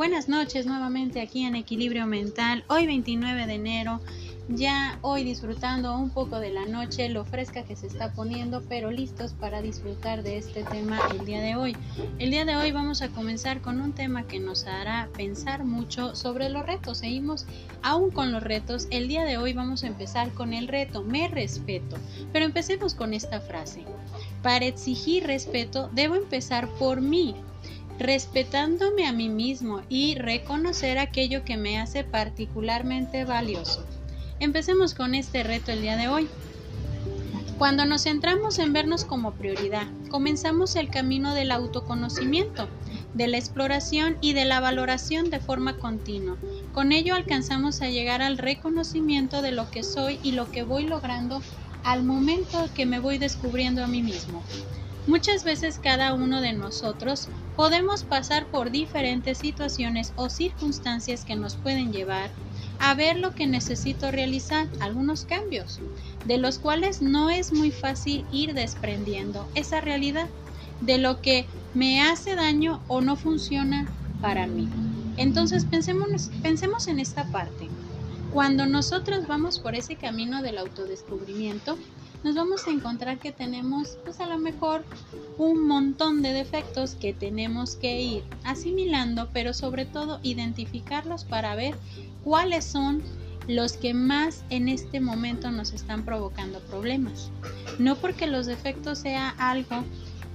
Buenas noches nuevamente aquí en Equilibrio Mental. Hoy 29 de enero, ya hoy disfrutando un poco de la noche, lo fresca que se está poniendo, pero listos para disfrutar de este tema el día de hoy. El día de hoy vamos a comenzar con un tema que nos hará pensar mucho sobre los retos. Seguimos aún con los retos. El día de hoy vamos a empezar con el reto, me respeto. Pero empecemos con esta frase. Para exigir respeto, debo empezar por mí respetándome a mí mismo y reconocer aquello que me hace particularmente valioso. Empecemos con este reto el día de hoy. Cuando nos centramos en vernos como prioridad, comenzamos el camino del autoconocimiento, de la exploración y de la valoración de forma continua. Con ello alcanzamos a llegar al reconocimiento de lo que soy y lo que voy logrando al momento que me voy descubriendo a mí mismo. Muchas veces cada uno de nosotros podemos pasar por diferentes situaciones o circunstancias que nos pueden llevar a ver lo que necesito realizar, algunos cambios, de los cuales no es muy fácil ir desprendiendo esa realidad de lo que me hace daño o no funciona para mí. Entonces pensemos, pensemos en esta parte. Cuando nosotros vamos por ese camino del autodescubrimiento, nos vamos a encontrar que tenemos pues a lo mejor un montón de defectos que tenemos que ir asimilando, pero sobre todo identificarlos para ver cuáles son los que más en este momento nos están provocando problemas. No porque los defectos sea algo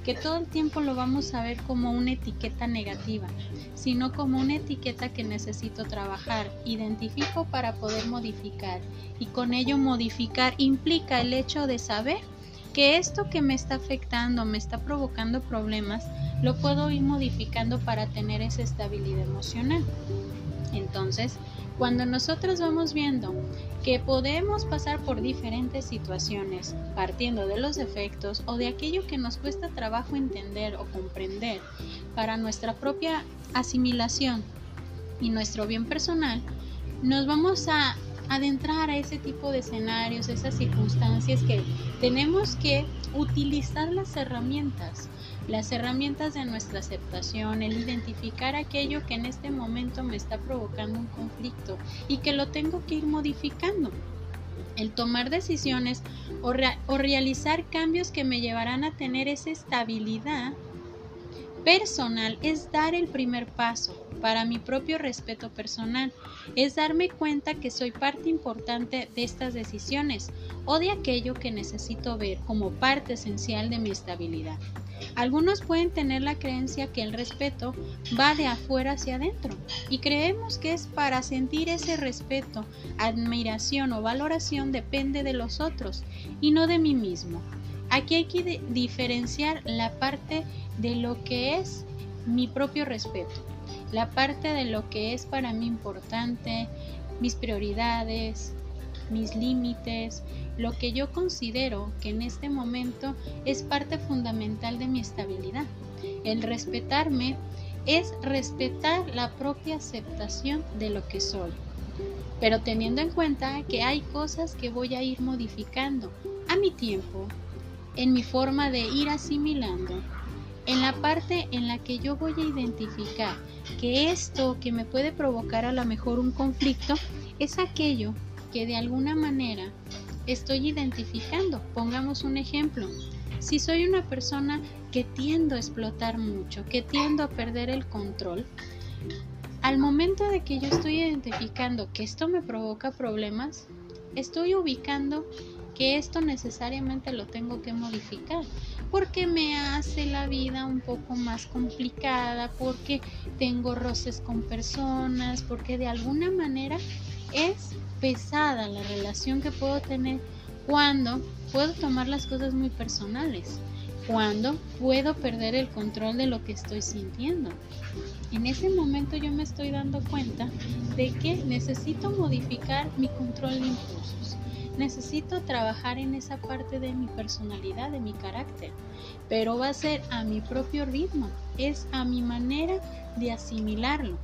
que todo el tiempo lo vamos a ver como una etiqueta negativa, sino como una etiqueta que necesito trabajar, identifico para poder modificar y con ello modificar implica el hecho de saber que esto que me está afectando, me está provocando problemas, lo puedo ir modificando para tener esa estabilidad emocional. Entonces, cuando nosotros vamos viendo que podemos pasar por diferentes situaciones, partiendo de los defectos o de aquello que nos cuesta trabajo entender o comprender para nuestra propia asimilación y nuestro bien personal, nos vamos a adentrar a ese tipo de escenarios, esas circunstancias que tenemos que utilizar las herramientas las herramientas de nuestra aceptación, el identificar aquello que en este momento me está provocando un conflicto y que lo tengo que ir modificando. El tomar decisiones o, realizar cambios que me llevarán a tener esa estabilidad personal es dar el primer paso para mi propio respeto personal, es darme cuenta que soy parte importante de estas decisiones o de aquello que necesito ver como parte esencial de mi estabilidad. Algunos pueden tener la creencia que el respeto va de afuera hacia adentro y creemos que es para sentir ese respeto, admiración o valoración depende de los otros y no de mí mismo. Aquí hay que diferenciar la parte de lo que es mi propio respeto, la parte de lo que es para mí importante, mis prioridades, mis límites, lo que yo considero que en este momento es parte fundamental de mi estabilidad. El respetarme es respetar la propia aceptación de lo que soy, pero teniendo en cuenta que hay cosas que voy a ir modificando a mi tiempo, en mi forma de ir asimilando, en la parte en la que yo voy a identificar que esto que me puede provocar a lo mejor un conflicto es aquello que de alguna manera estoy identificando. Pongamos un ejemplo. Si soy una persona que tiendo a explotar mucho, que tiendo a perder el control, al momento de que yo estoy identificando que esto me provoca problemas, estoy ubicando que esto necesariamente lo tengo que modificar porque me hace la vida un poco más complicada, porque tengo roces con personas, porque de alguna manera es pesada la relación que puedo tener cuando puedo tomar las cosas muy personales, cuando puedo perder el control de lo que estoy sintiendo. En ese momento yo me estoy dando cuenta de que necesito modificar mi control de impulsos. Necesito trabajar en esa parte de mi personalidad, de mi carácter, pero va a ser a mi propio ritmo, es a mi manera de asimilarlo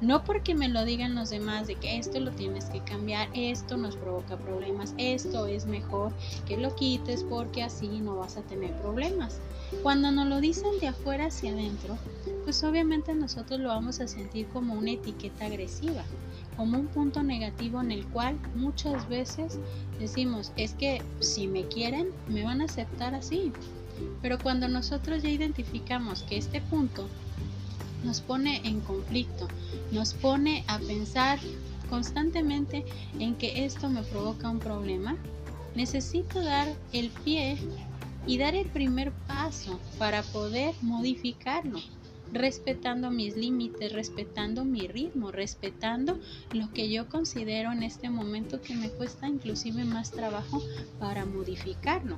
No porque me lo digan los demás de que esto lo tienes que cambiar, esto nos provoca problemas, esto es mejor que lo quites porque así no vas a tener problemas. Cuando nos lo dicen de afuera hacia adentro, pues obviamente nosotros lo vamos a sentir como una etiqueta agresiva, como un punto negativo en el cual muchas veces decimos, es que si me quieren, me van a aceptar así. Pero cuando nosotros ya identificamos que este punto nos pone en conflicto, nos pone a pensar constantemente en que esto me provoca un problema, necesito dar el pie y dar el primer paso para poder modificarlo, respetando mis límites, respetando mi ritmo, respetando lo que yo considero en este momento que me cuesta inclusive más trabajo para modificarlo.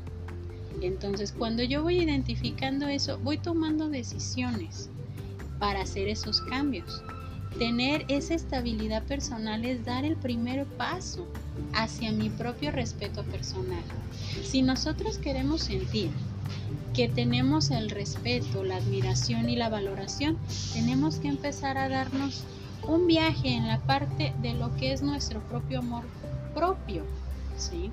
Entonces, cuando yo voy identificando eso, voy tomando decisiones para hacer esos cambios. Tener esa estabilidad personal es dar el primer paso hacia mi propio respeto personal. Si nosotros queremos sentir que tenemos el respeto, la admiración y la valoración, tenemos que empezar a darnos un viaje en la parte de lo que es nuestro propio amor propio, ¿sí?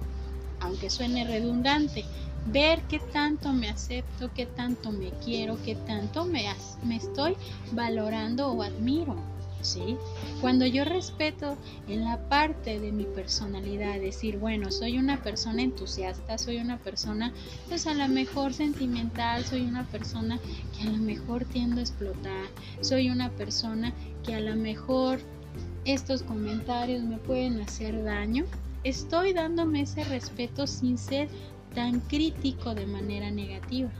Aunque suene redundante, ver qué tanto me acepto, qué tanto me quiero, qué tanto me, me estoy valorando o admiro. ¿Sí? Cuando yo respeto en la parte de mi personalidad, decir, bueno, soy una persona entusiasta, soy una persona, pues a lo mejor sentimental, soy una persona que a lo mejor tiendo a explotar, soy una persona que a lo mejor estos comentarios me pueden hacer daño, estoy dándome ese respeto sin ser tan crítico de manera negativa.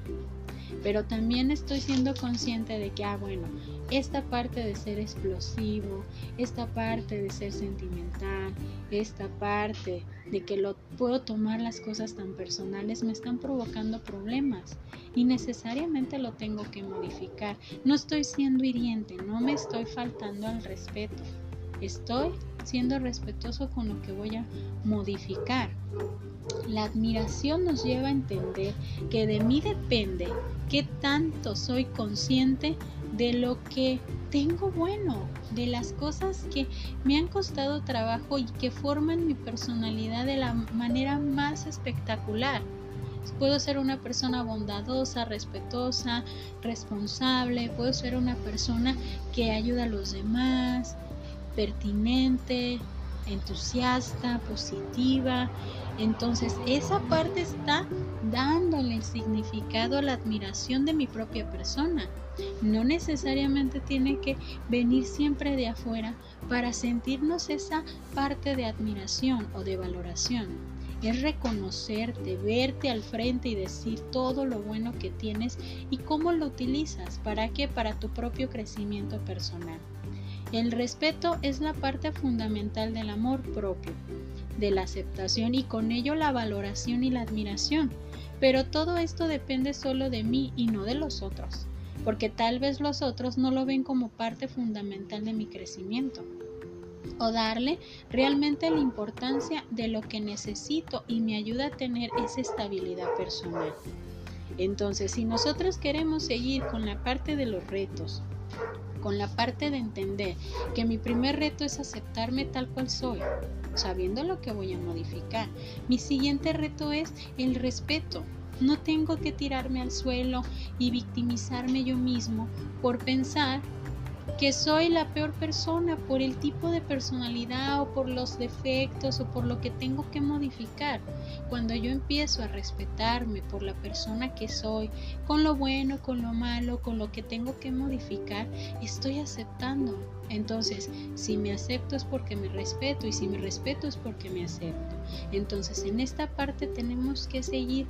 Pero también estoy siendo consciente de que, ah, bueno, esta parte de ser explosivo, esta parte de ser sentimental, esta parte de que lo puedo tomar las cosas tan personales me están provocando problemas y necesariamente lo tengo que modificar. No estoy siendo hiriente, no me estoy faltando al respeto. Estoy siendo respetuoso con lo que voy a modificar. La admiración nos lleva a entender que de mí depende qué tanto soy consciente de lo que tengo bueno, de las cosas que me han costado trabajo y que forman mi personalidad de la manera más espectacular. Puedo ser una persona bondadosa, respetuosa, responsable, puedo ser una persona que ayuda a los demás, pertinente, entusiasta, positiva. Entonces esa parte está dándole significado a la admiración de mi propia persona. No necesariamente tiene que venir siempre de afuera para sentirnos esa parte de admiración o de valoración. Es reconocerte, verte al frente y decir todo lo bueno que tienes y cómo lo utilizas. ¿Para qué? Para tu propio crecimiento personal. El respeto es la parte fundamental del amor propio, de la aceptación y con ello la valoración y la admiración. Pero todo esto depende solo de mí y no de los otros, porque tal vez los otros no lo ven como parte fundamental de mi crecimiento o darle realmente la importancia de lo que necesito y me ayuda a tener esa estabilidad personal. Entonces, si nosotros queremos seguir con la parte de los retos, con la parte de entender que mi primer reto es aceptarme tal cual soy, sabiendo lo que voy a modificar. Mi siguiente reto es el respeto. No tengo que tirarme al suelo y victimizarme yo mismo por pensar que soy la peor persona por el tipo de personalidad o por los defectos o por lo que tengo que modificar. Cuando yo empiezo a respetarme por la persona que soy, con lo bueno, con lo malo, con lo que tengo que modificar, estoy aceptando. Entonces, si me acepto es porque me respeto y si me respeto es porque me acepto. Entonces, en esta parte tenemos que seguir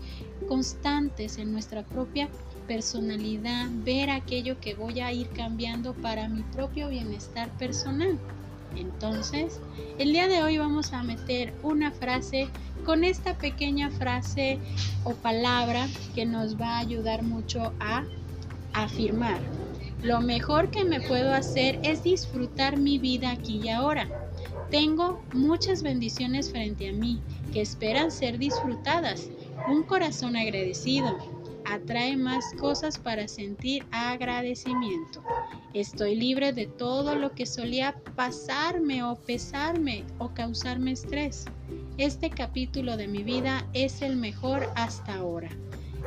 constantes en nuestra propia personalidad, ver aquello que voy a ir cambiando para mi propio bienestar personal. Entonces, el día de hoy vamos a meter una frase con esta pequeña frase o palabra que nos va a ayudar mucho a afirmar. Lo mejor que me puedo hacer es disfrutar mi vida aquí y ahora. Tengo muchas bendiciones frente a mí que esperan ser disfrutadas. Un corazón agradecido, atrae más cosas para sentir agradecimiento. Estoy libre de todo lo que solía pasarme o pesarme o causarme estrés. Este capítulo de mi vida es el mejor hasta ahora.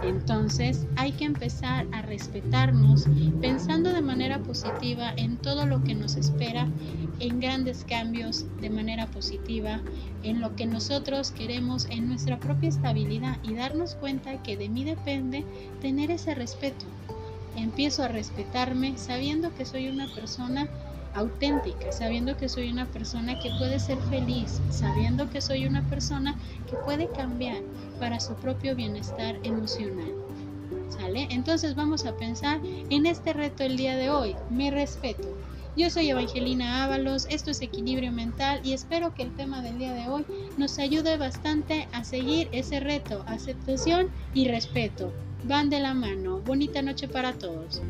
Entonces hay que empezar a respetarnos pensando de manera positiva en todo lo que nos espera, en grandes cambios de manera positiva, en lo que nosotros queremos, en nuestra propia estabilidad y darnos cuenta que de mí depende tener ese respeto. Empiezo a respetarme sabiendo que soy una persona auténtica, sabiendo que soy una persona que puede ser feliz, sabiendo que soy una persona que puede cambiar para su propio bienestar emocional. ¿Sale? Entonces vamos a pensar en este reto el día de hoy, mi respeto. Yo soy Evangelina Ábalos, esto es Equilibrio Mental y espero que el tema del día de hoy nos ayude bastante a seguir ese reto, aceptación y respeto. Van de la mano. Bonita noche para todos.